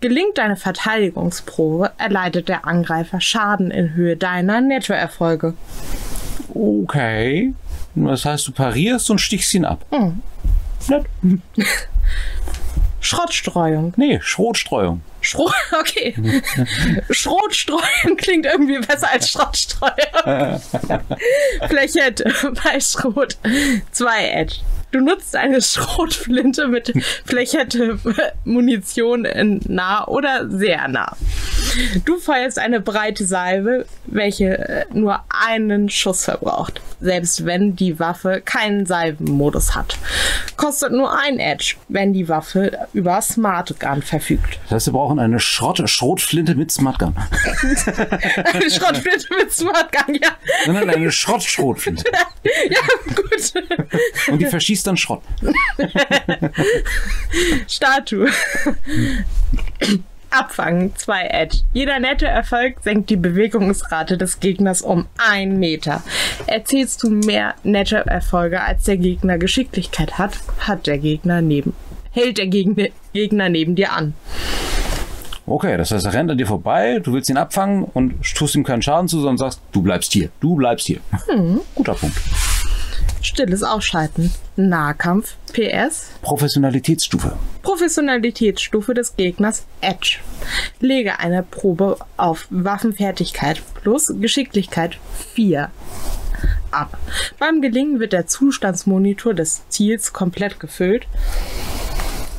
Gelingt deine Verteidigungsprobe, erleidet der Angreifer Schaden in Höhe deiner Nettoerfolge. Okay. Das heißt, du parierst und stichst ihn ab. Hm. Nett. Schrottstreuung. Nee, Schrotstreuung. Schrot, okay. Schrotstreuung klingt irgendwie besser als Schrottstreuung. Flächette bei Schrot. 2 Edge. Du nutzt eine Schrotflinte mit Flächette Munition in nah oder sehr nah. Du feuerst eine breite Salve, welche nur einen Schuss verbraucht, selbst wenn die Waffe keinen Salvenmodus hat. Kostet nur ein Edge, wenn die Waffe über Smart Gun verfügt. Das heißt, wir brauchen eine Schrott Schrotflinte mit Smart Gun. eine Schrotflinte mit Smart Gun, ja. Nein, nein, eine Schrottschrotflinte. ja, gut. Und die verschießt dann Schrott. Statue. Abfangen 2 Edge. Jeder nette Erfolg senkt die Bewegungsrate des Gegners um 1 Meter. Erzählst du mehr nette Erfolge, als der Gegner Geschicklichkeit hat, hat der Gegner neben, hält der Gegner, Gegner neben dir an. Okay, das heißt, er rennt an dir vorbei, du willst ihn abfangen und tust ihm keinen Schaden zu, sondern sagst, du bleibst hier, du bleibst hier. Hm. Guter Punkt. Stilles Ausschalten. Nahkampf. PS. Professionalitätsstufe. Professionalitätsstufe des Gegners Edge. Lege eine Probe auf Waffenfertigkeit plus Geschicklichkeit 4 ab. Beim Gelingen wird der Zustandsmonitor des Ziels komplett gefüllt.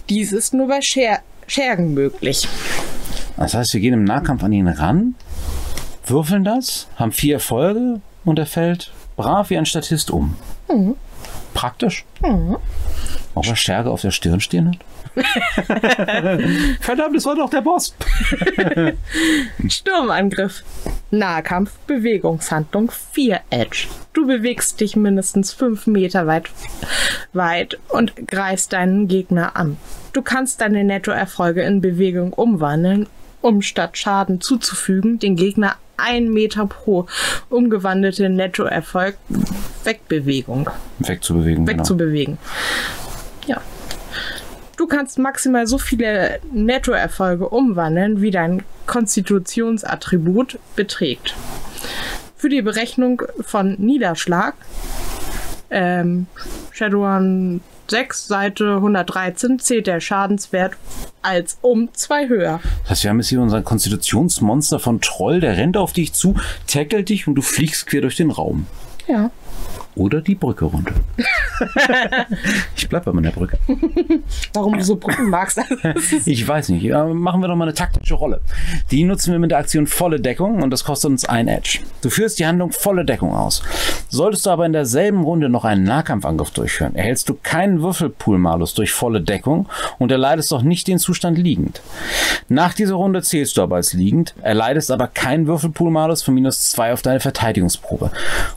Dies ist nur bei Scher Schergen möglich. Das heißt, wir gehen im Nahkampf an ihn ran, würfeln das, haben vier Erfolge und er fällt brav wie ein Statist um. Mhm. Praktisch. Mhm. Auch er Scherge auf der Stirn stehen hat. Verdammt, das war doch der Boss. Sturmangriff. Nahkampf, Bewegungshandlung, 4 Edge. Du bewegst dich mindestens 5 Meter weit, weit und greifst deinen Gegner an. Du kannst deine Nettoerfolge in Bewegung umwandeln, um statt Schaden zuzufügen, den Gegner 1 Meter pro umgewandelte Nettoerfolg Wegbewegung. Wegzubewegen. Genau. Wegzubewegen. Genau. Ja. Du kannst maximal so viele Nettoerfolge umwandeln, wie dein Konstitutionsattribut beträgt. Für die Berechnung von Niederschlag, ähm, Shadowrun 6, Seite 113, zählt der Schadenswert als um zwei höher. Das heißt, wir haben jetzt hier unseren Konstitutionsmonster von Troll, der rennt auf dich zu, tackelt dich und du fliegst quer durch den Raum. Ja oder die Brücke runter. ich bleib bei meiner Brücke. Warum du so Brücken magst? ich weiß nicht. machen wir doch mal eine taktische Rolle. Die nutzen wir mit der Aktion volle Deckung und das kostet uns ein Edge. Du führst die Handlung volle Deckung aus. Solltest du aber in derselben Runde noch einen Nahkampfangriff durchführen, erhältst du keinen Würfelpool-Malus durch volle Deckung und erleidest auch nicht den Zustand liegend. Nach dieser Runde zählst du aber als liegend, erleidest aber keinen Würfelpool-Malus von minus zwei auf deine Verteidigungsprobe.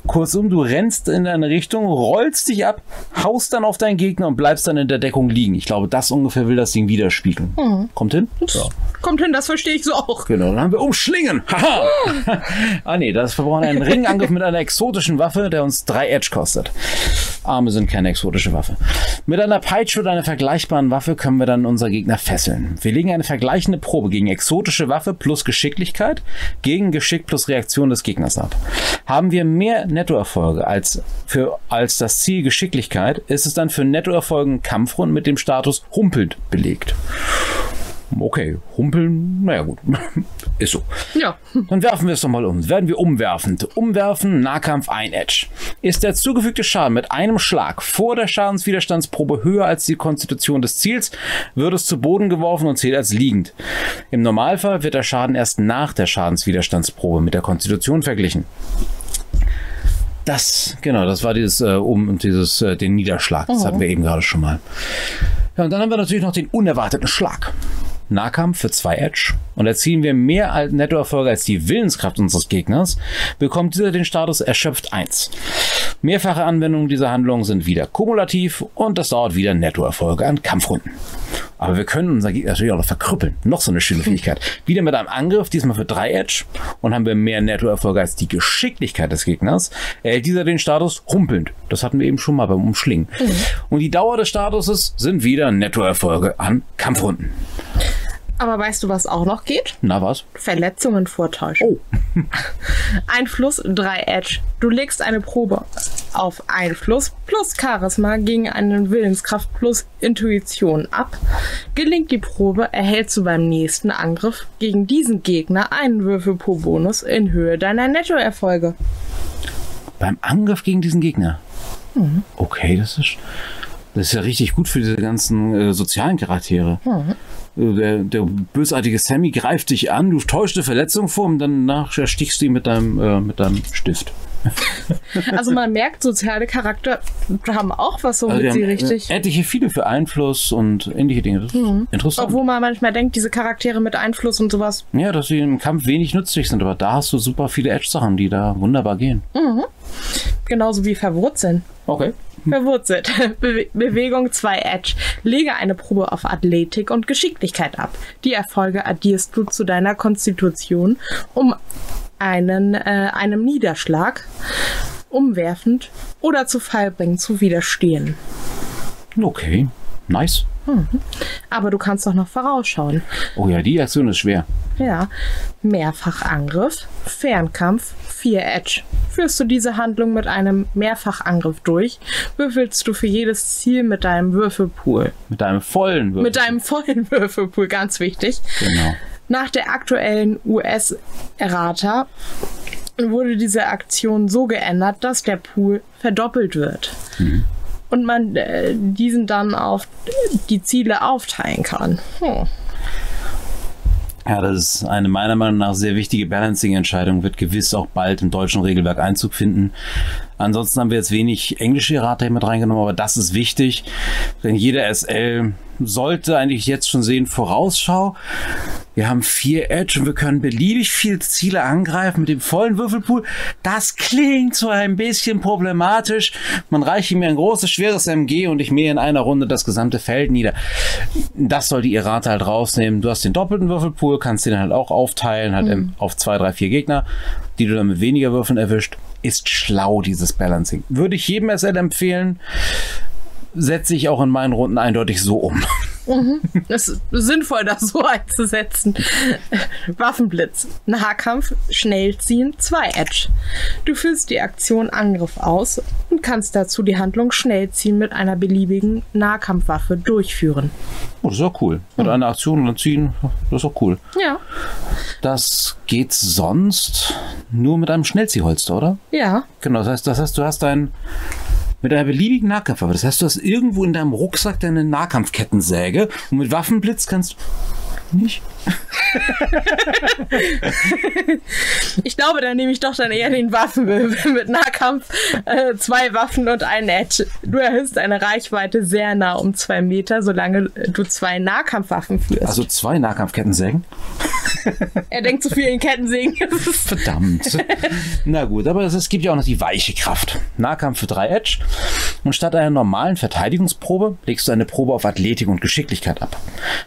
Kurzum, du rennst in der eine Richtung, rollst dich ab, haust dann auf deinen Gegner und bleibst dann in der Deckung liegen. Ich glaube, das ungefähr will das Ding widerspiegeln. Mhm. Kommt hin? Ja. Kommt hin, das verstehe ich so auch. Genau, dann haben wir Umschlingen. Haha. ah nee, das wir brauchen einen Ringangriff mit einer exotischen Waffe, der uns drei Edge kostet. Arme sind keine exotische Waffe. Mit einer Peitsche oder einer vergleichbaren Waffe können wir dann unser Gegner fesseln. Wir legen eine vergleichende Probe gegen exotische Waffe plus Geschicklichkeit gegen Geschick plus Reaktion des Gegners ab. Haben wir mehr Nettoerfolge als für, als das Ziel Geschicklichkeit, ist es dann für Nettoerfolgen Kampfrunden mit dem Status humpelnd belegt. Okay, humpeln, naja gut, ist so. Ja. Dann werfen wir es doch mal um. Werden wir umwerfend. Umwerfen, Nahkampf, ein Edge. Ist der zugefügte Schaden mit einem Schlag vor der Schadenswiderstandsprobe höher als die Konstitution des Ziels, wird es zu Boden geworfen und zählt als liegend. Im Normalfall wird der Schaden erst nach der Schadenswiderstandsprobe mit der Konstitution verglichen. Das, genau, das war dieses, äh, um dieses, äh, den Niederschlag. Das oh. hatten wir eben gerade schon mal. Ja, und dann haben wir natürlich noch den unerwarteten Schlag. Nahkampf für 2 Edge und erzielen wir mehr als Nettoerfolge als die Willenskraft unseres Gegners, bekommt dieser den Status erschöpft 1. Mehrfache Anwendungen dieser Handlung sind wieder kumulativ und das dauert wieder Nettoerfolge an Kampfrunden. Aber wir können unser Gegner natürlich auch noch verkrüppeln. Noch so eine schöne Fähigkeit. Wieder mit einem Angriff, diesmal für 3 Edge und haben wir mehr Nettoerfolge als die Geschicklichkeit des Gegners, erhält dieser den Status humpelnd. Das hatten wir eben schon mal beim Umschlingen. Und die Dauer des Statuses sind wieder Nettoerfolge an Kampfrunden. Aber weißt du, was auch noch geht? Na was? Verletzungen vortäuschen. Oh. Einfluss 3 Edge. Du legst eine Probe auf Einfluss plus Charisma gegen einen Willenskraft plus Intuition ab. Gelingt die Probe, erhältst du beim nächsten Angriff gegen diesen Gegner einen Würfel pro Bonus in Höhe deiner Nettoerfolge. Beim Angriff gegen diesen Gegner. Mhm. Okay, das ist, das ist ja richtig gut für diese ganzen äh, sozialen Charaktere. Mhm. Äh, Der, der bösartige Sammy greift dich an, du täuschst eine Verletzung vor und danach erstichst du ihn mit deinem, äh, mit deinem Stift. Also man merkt, soziale Charakter haben auch was, womit Also wir sie haben, richtig. äh, etliche viele für Einfluss und ähnliche Dinge. Das ist interessant. Obwohl man manchmal denkt, diese Charaktere mit Einfluss und sowas. ja, dass sie im Kampf wenig nützlich sind, aber da hast du super viele Edge-Sachen, die da wunderbar gehen. Genauso wie verwurzeln. Okay. Verwurzelt. Be Bewegung 2 Edge. Lege eine Probe auf Athletik und Geschicklichkeit ab. Die Erfolge addierst du zu deiner Konstitution, um einen, äh, einem Niederschlag, umwerfend oder zu Fall bringen zu widerstehen. Okay. Nice. Aber du kannst doch noch vorausschauen. Oh ja, die Aktion ist schwer. Ja. Mehrfachangriff, Fernkampf, 4 Edge. Führst du diese Handlung mit einem Mehrfachangriff durch, würfelst du für jedes Ziel mit deinem Würfelpool. Mit deinem vollen Würfel. Mit deinem vollen Würfelpool, ganz wichtig. Genau. Nach der aktuellen US-Errata wurde diese Aktion so geändert, dass der Pool verdoppelt wird. Und man äh, diesen dann auf die Ziele aufteilen kann. Hm. Ja, das ist eine meiner Meinung nach sehr wichtige Balancing-Entscheidung, wird gewiss auch bald im deutschen Regelwerk Einzug finden. Ansonsten haben wir jetzt wenig englische Errata hier mit reingenommen, aber das ist wichtig, denn jeder SL sollte eigentlich jetzt schon sehen, Vorausschau. Wir haben vier Edge und wir können beliebig viele Ziele angreifen mit dem vollen Würfelpool. Das klingt so ein bisschen problematisch. Man reicht mir ein großes, schweres MG und ich mähe in einer Runde das gesamte Feld nieder. Das soll die Errata halt rausnehmen. Du hast den doppelten Würfelpool, kannst den halt auch aufteilen, halt im- auf zwei, drei, vier Gegner, die du dann mit weniger Würfeln erwischt. Ist schlau, dieses Balancing. Würde ich jedem SL empfehlen. Setze ich auch in meinen Runden eindeutig so um. Es ist sinnvoll, das so einzusetzen. Waffenblitz. Nahkampf, Schnellziehen, 2 Edge. Du führst die Aktion Angriff aus und kannst dazu die Handlung Schnellziehen mit einer beliebigen Nahkampfwaffe durchführen. Oh, das ist auch cool. Mit einer Aktion und dann ziehen, das ist auch cool. Ja. Das geht sonst nur mit einem Schnellziehholster, oder? Ja. Genau, das heißt, das heißt, du hast ein mit einer beliebigen Nahkampfwaffe. Das heißt, du hast irgendwo in deinem Rucksack deine Nahkampfkettensäge und mit Waffenblitz kannst du nicht. Ich glaube, dann nehme ich doch dann eher den Waffenwirbel mit Nahkampf. Äh, zwei Waffen und ein Edge. Du erhöhst deine Reichweite sehr nah um zwei Meter, solange du zwei Nahkampfwaffen führst. Also zwei Nahkampfkettensägen. er denkt zu viel in Kettensägen. Verdammt. Na gut, aber es, gibt ja auch noch die weiche Kraft. Nahkampf für 3 Edge. Und statt einer normalen Verteidigungsprobe legst du eine Probe auf Athletik und Geschicklichkeit ab.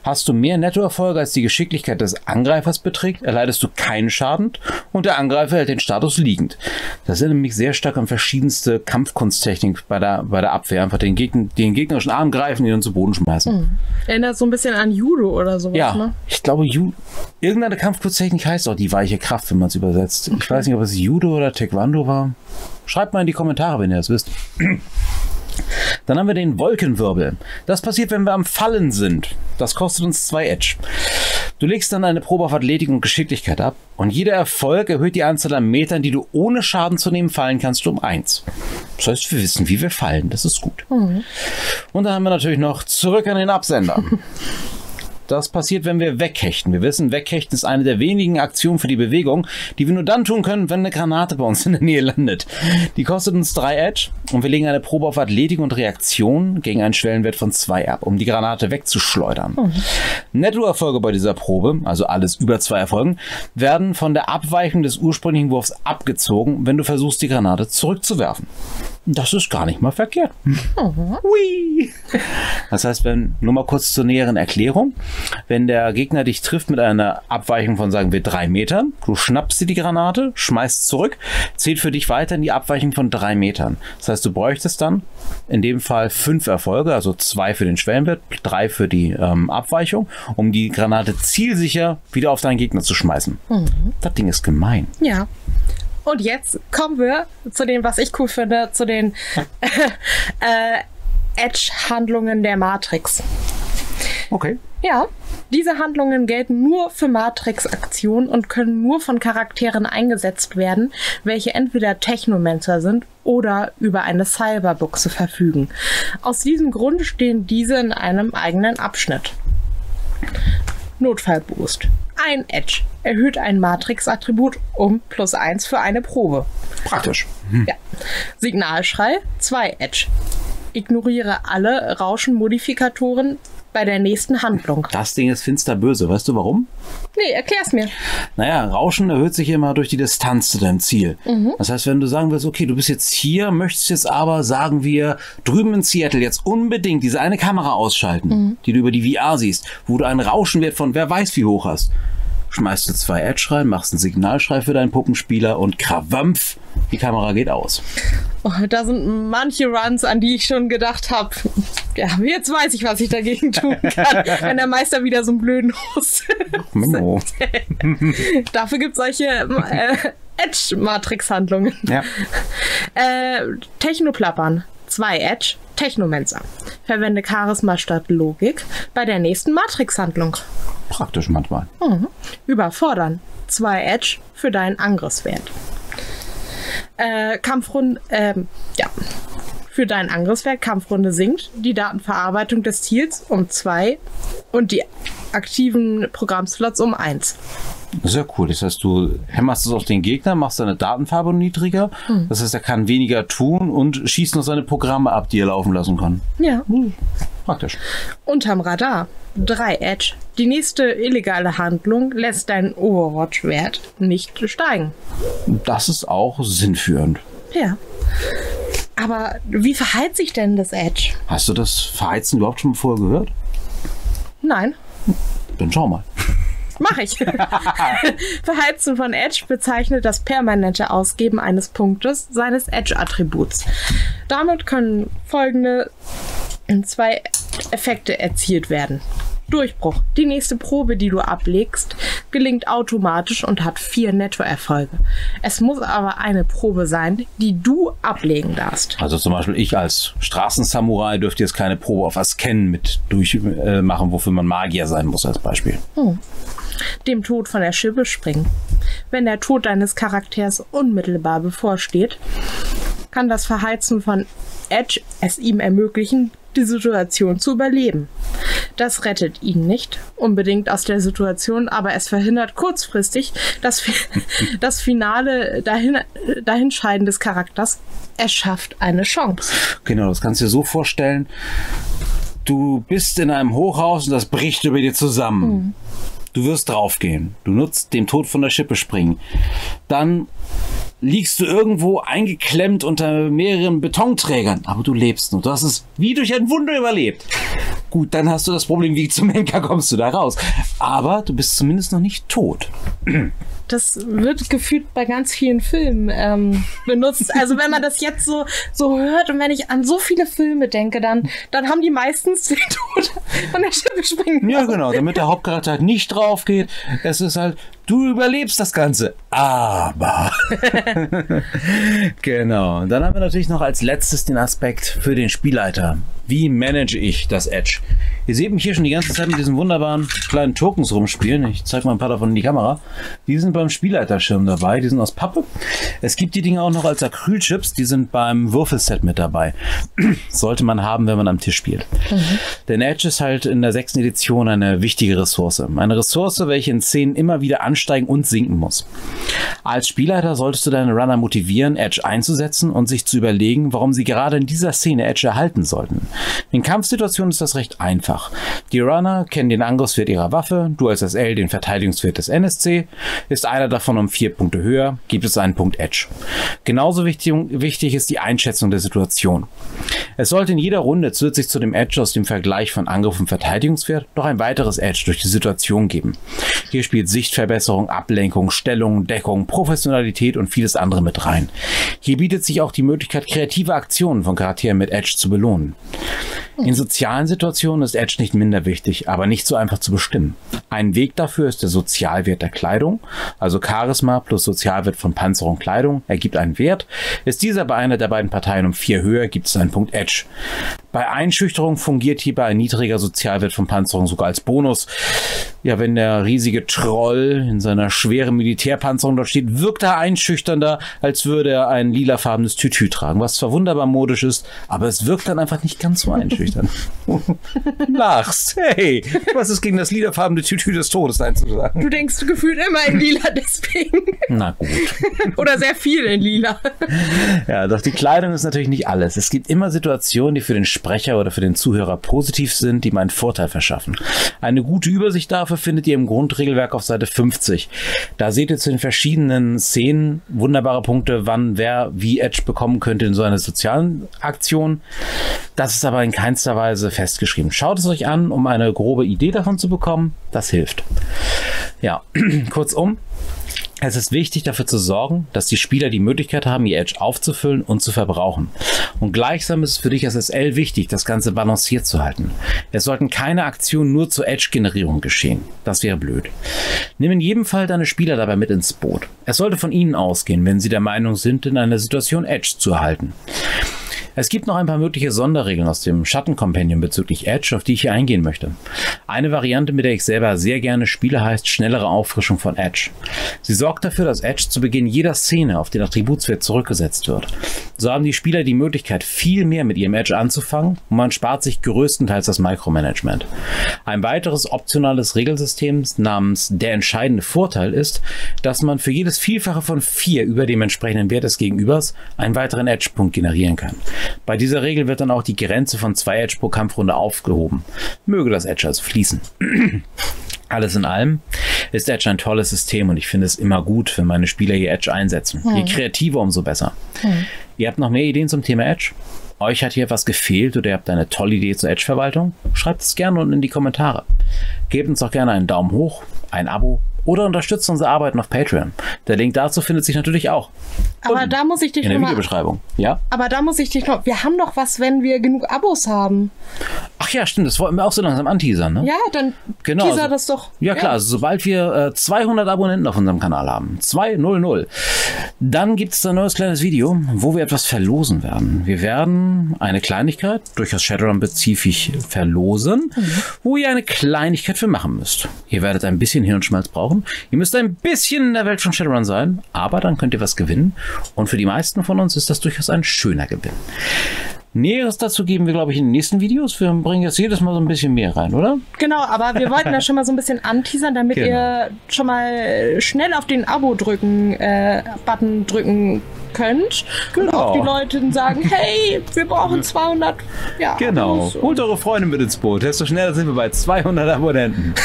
Hast du mehr Nettoerfolge als die Geschicklichkeit des Angreifers beträgt, erleidest du keinen Schaden und der Angreifer hält den Status liegend. Das erinnert mich sehr stark an verschiedenste Kampfkunsttechnik bei der, bei der Abwehr. Einfach den, Gegner, den gegnerischen Arm greifen, ihn dann zu Boden schmeißen. Erinnert so ein bisschen an Judo oder sowas, Ja, ne? ich glaube, Ju irgendeine Kampfkunsttechnik heißt auch die weiche Kraft, wenn man es übersetzt. Ich weiß nicht, ob es Judo oder Taekwondo war. Schreibt mal in die Kommentare, wenn ihr das wisst. Dann haben wir den Wolkenwirbel. Das passiert, wenn wir am Fallen sind. Das kostet uns zwei Edge. Du legst dann eine Probe auf Athletik und Geschicklichkeit ab und jeder Erfolg erhöht die Anzahl an Metern, die du ohne Schaden zu nehmen fallen kannst, um eins. Das heißt, wir wissen, wie wir fallen. Das ist gut. Und dann haben wir natürlich noch zurück an den Absender. Das passiert, wenn wir weghechten. Wir wissen, weghechten ist eine der wenigen Aktionen für die Bewegung, die wir nur dann tun können, wenn eine Granate bei uns in der Nähe landet. Die kostet uns 3 Edge und wir legen eine Probe auf Athletik und Reaktion gegen einen Schwellenwert von 2 ab, um die Granate wegzuschleudern. Mhm. Nettoerfolge bei dieser Probe, also alles über zwei Erfolgen, werden von der Abweichung des ursprünglichen Wurfs abgezogen, wenn du versuchst, die Granate zurückzuwerfen. Das ist gar nicht mal verkehrt. Mhm. Das heißt, wenn, nur mal kurz zur näheren Erklärung, wenn der Gegner dich trifft mit einer Abweichung von, sagen wir, drei Metern, du schnappst dir die Granate, schmeißt zurück, zählt für dich weiter in die Abweichung von drei Metern. Das heißt, du bräuchtest dann in dem Fall fünf Erfolge, also zwei für den Schwellenwert, drei für die ähm, Abweichung, um die Granate zielsicher wieder auf deinen Gegner zu schmeißen. Mhm. Das Ding ist gemein. Ja. Und jetzt kommen wir zu dem, was ich cool finde, zu den äh, Edge-Handlungen der Matrix. Okay. Ja, diese Handlungen gelten nur für Matrix-Aktionen und können nur von Charakteren eingesetzt werden, welche entweder Technomancer sind oder über eine Cyberbuchse verfügen. Aus diesem Grund stehen diese in einem eigenen Abschnitt. Notfallboost. Ein Edge erhöht ein Matrix-Attribut um plus 1 für eine Probe. Praktisch. Hm. Ja. Signalschrei 2 Edge. Ignoriere alle Rauschenmodifikatoren bei der nächsten Handlung. Das Ding ist finster böse. Weißt du warum? Nee, erklär's mir. Naja, Rauschen erhöht sich immer durch die Distanz zu deinem Ziel. Mhm. Das heißt, wenn du sagen willst, okay, du bist jetzt hier, möchtest jetzt aber, sagen wir, drüben in Seattle jetzt unbedingt diese eine Kamera ausschalten, mhm. die du über die VR siehst, wo du einen Rauschenwert von wer weiß wie hoch hast schmeißt du zwei Edge rein, machst einen Signalschrei für deinen Puppenspieler und krawampf, die Kamera geht aus. Oh, da sind manche Runs, an die ich schon gedacht habe. Ja, jetzt weiß ich, was ich dagegen tun kann, wenn der Meister wieder so einen blöden Host Memo. Dafür gibt es solche äh, Edge-Matrix-Handlungen. Ja. Äh, Technoplappern. Zwei Edge, Technomancer. Verwende Charisma statt Logik bei der nächsten Matrix-Handlung. Praktisch manchmal. Mhm. Überfordern. Zwei Edge für deinen Angriffswert. Äh, Kampfrunde, ähm, ja. Für deinen Angriffswert Kampfrunde sinkt die Datenverarbeitung des Ziels um zwei und die aktiven Programmslots um eins. Sehr cool. Das heißt, du hämmerst es auf den Gegner, machst seine Datenfarbe niedriger. Hm. Das heißt, er kann weniger tun und schießt noch seine Programme ab, die er laufen lassen kann. Ja. Hm. Praktisch. Unterm Radar. 3 Edge. Die nächste illegale Handlung lässt deinen Overwatch-Wert nicht steigen. Das ist auch sinnführend. Ja. Aber wie verheizt sich denn das Edge? Hast du das Verheizen überhaupt schon vorher gehört? Nein. Dann schau mal. Mach ich. Verheizen von Edge bezeichnet das permanente Ausgeben eines Punktes seines Edge-Attributs. Damit können folgende zwei Effekte erzielt werden. Durchbruch. Die nächste Probe, die du ablegst, gelingt automatisch und hat vier Nettoerfolge. Es muss aber eine Probe sein, die du ablegen darfst. Also zum Beispiel ich als Straßensamurai dürfte jetzt keine Probe auf was kennen mit durchmachen, äh, wofür man Magier sein muss als Beispiel. Hm. Dem Tod von der Schippe springen. Wenn der Tod deines Charakters unmittelbar bevorsteht, kann das Verheizen von Edge es ihm ermöglichen, die Situation zu überleben. Das rettet ihn nicht unbedingt aus der Situation, aber es verhindert kurzfristig das, das finale dahin, Dahinscheiden des Charakters. Er schafft eine Chance. Genau, das kannst du dir so vorstellen. Du bist in einem Hochhaus und das bricht über dir zusammen. Hm. Du wirst draufgehen. Du nutzt den Tod von der Schippe springen. Dann liegst du irgendwo eingeklemmt unter mehreren Betonträgern, aber du lebst nur. Du hast es wie durch ein Wunder überlebt. Gut, dann hast du das Problem, wie zum Henker kommst du da raus. Aber du bist zumindest noch nicht tot. Das wird gefühlt bei ganz vielen Filmen ähm, benutzt. Also wenn man das jetzt so, so hört und wenn ich an so viele Filme denke, dann, dann haben die meistens den Tod von der Schippe springen. Ja, genau, damit der Hauptcharakter halt nicht drauf geht. Es ist halt, Du überlebst das Ganze. Aber. genau. Und dann haben wir natürlich noch als letztes den Aspekt für den Spielleiter. Wie manage ich das Edge? Ihr seht mich hier schon die ganze Zeit mit diesen wunderbaren kleinen Tokens rumspielen. Ich zeige mal ein paar davon in die Kamera. Die sind beim Spielleiterschirm dabei. Die sind aus Pappe. Es gibt die Dinge auch noch als Acrylchips. Die sind beim Würfelset mit dabei. Sollte man haben, wenn man am Tisch spielt. Mhm. Denn Edge ist halt in der sechsten Edition eine wichtige Ressource. Eine Ressource, welche in Szenen immer wieder ansteigen und sinken muss. Als Spielleiter solltest du deine Runner motivieren, Edge einzusetzen und sich zu überlegen, warum sie gerade in dieser Szene Edge erhalten sollten. In Kampfsituationen ist das recht einfach. Die Runner kennen den Angriffswert ihrer Waffe, du als SL den Verteidigungswert des NSC. Ist einer davon um vier Punkte höher, gibt es einen Punkt Edge. Genauso wichtig, wichtig ist die Einschätzung der Situation. Es sollte in jeder Runde zusätzlich zu dem Edge aus dem Vergleich von Angriff und Verteidigungswert noch ein weiteres Edge durch die Situation geben. Hier spielt Sichtverbesserung, Ablenkung, Stellung, Deckung, Professionalität und vieles andere mit rein. Hier bietet sich auch die Möglichkeit, kreative Aktionen von Charakteren mit Edge zu belohnen. In sozialen Situationen ist Edge nicht minder wichtig, aber nicht so einfach zu bestimmen. Ein Weg dafür ist der Sozialwert der Kleidung, also Charisma plus Sozialwert von Panzer und Kleidung ergibt einen Wert. Ist dieser bei einer der beiden Parteien um vier höher, gibt es einen Punkt Edge. Bei Einschüchterung fungiert hierbei ein niedriger Sozialwert von Panzerung sogar als Bonus. Ja, wenn der riesige Troll in seiner schweren Militärpanzerung dort steht, wirkt er einschüchternder, als würde er ein lilafarbenes Tütü tragen, was zwar wunderbar modisch ist, aber es wirkt dann einfach nicht ganz so einschüchternd. Lachst. Hey, was ist gegen das lilafarbene Tütü des Todes einzusagen? Du denkst gefühlt immer in lila deswegen. Na gut. Oder sehr viel in lila. Ja, doch die Kleidung ist natürlich nicht alles. Es gibt immer Situationen, die für den Sprecher oder für den Zuhörer positiv sind, die meinen Vorteil verschaffen. Eine gute Übersicht dafür findet ihr im Grundregelwerk auf Seite 50. Da seht ihr zu den verschiedenen Szenen wunderbare Punkte, wann wer wie Edge bekommen könnte in so einer sozialen Aktion. Das ist aber in keinster Weise festgeschrieben. Schaut es euch an, um eine grobe Idee davon zu bekommen. Das hilft. Ja, kurzum, es ist wichtig dafür zu sorgen, dass die Spieler die Möglichkeit haben, ihr Edge aufzufüllen und zu verbrauchen. Und gleichsam ist es für dich als SL wichtig, das Ganze balanciert zu halten. Es sollten keine Aktionen nur zur Edge-Generierung geschehen. Das wäre blöd. Nimm in jedem Fall deine Spieler dabei mit ins Boot. Es sollte von ihnen ausgehen, wenn sie der Meinung sind, in einer Situation Edge zu erhalten. Es gibt noch ein paar mögliche Sonderregeln aus dem Schattenkompendium bezüglich Edge, auf die ich hier eingehen möchte. Eine Variante, mit der ich selber sehr gerne spiele, heißt schnellere Auffrischung von Edge. Sie sorgt dafür, dass Edge zu Beginn jeder Szene auf den Attributswert zurückgesetzt wird. So haben die Spieler die Möglichkeit, viel mehr mit ihrem Edge anzufangen und man spart sich größtenteils das Micromanagement. Ein weiteres optionales Regelsystem namens der entscheidende Vorteil ist, dass man für jedes Vielfache von 4 über dem entsprechenden Wert des Gegenübers einen weiteren Edge-Punkt generieren kann. Bei dieser Regel wird dann auch die Grenze von zwei Edge pro Kampfrunde aufgehoben. Möge das Edge also fließen. Alles in allem ist Edge ein tolles System und ich finde es immer gut, wenn meine Spieler hier Edge einsetzen. Hm. Je kreativer, umso besser. Hm. Ihr habt noch mehr Ideen zum Thema Edge? Euch hat hier was gefehlt oder ihr habt eine tolle Idee zur Edge-Verwaltung? Schreibt es gerne unten in die Kommentare. Gebt uns auch gerne einen Daumen hoch, ein Abo oder unterstützt unsere Arbeiten auf Patreon. Der Link dazu findet sich natürlich auch. Aber da muss ich dich in der noch Videobeschreibung. Ja? Aber da muss ich dich noch. Wir haben doch was, wenn wir genug Abos haben. Ach ja, stimmt. Das wollten wir auch so langsam anteasern, ne? Ja, dann genau, teaser also, das doch. Ja, klar. Also, sobald wir äh, 200 Abonnenten auf unserem Kanal haben, 200, dann gibt es ein neues kleines Video, wo wir etwas verlosen werden. Wir werden eine Kleinigkeit, durchaus Shadowrun-spezifisch verlosen, mhm. wo ihr eine Kleinigkeit für machen müsst. Ihr werdet ein bisschen Hirnschmalz brauchen. Ihr müsst ein bisschen in der Welt von Shadowrun sein, aber dann könnt ihr was gewinnen. Und für die meisten von uns ist das durchaus ein schöner Gewinn. Näheres dazu geben wir, glaube ich, in den nächsten Videos. Wir bringen jetzt jedes Mal so ein bisschen mehr rein, oder? Genau, aber wir wollten das schon mal so ein bisschen anteasern, damit genau. ihr schon mal schnell auf den Abo-Drücken, äh, drücken könnt. Genau. Und auch die Leute sagen, hey, wir brauchen 200. Ja, genau. Holt eure Freunde mit ins Boot. Desto schneller sind wir bei 200 Abonnenten.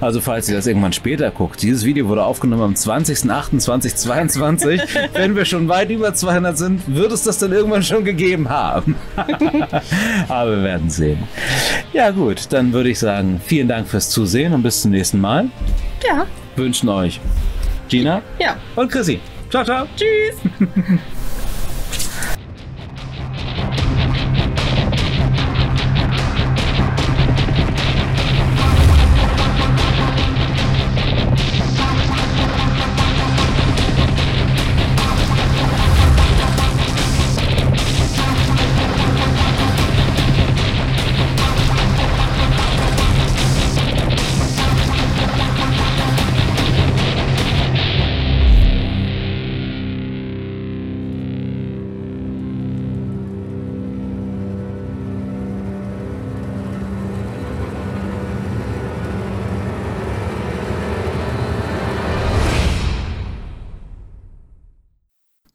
Also falls ihr das irgendwann später guckt. Dieses Video wurde aufgenommen am 20.08.2022. Wenn wir schon weit über 200 sind, wird es das dann irgendwann schon gegeben haben. Aber wir werden sehen. Ja gut, dann würde ich sagen, vielen Dank fürs Zusehen und bis zum nächsten Mal. Ja. Wünschen euch Gina ja. und Chrissy. Ciao, ciao. Tschüss.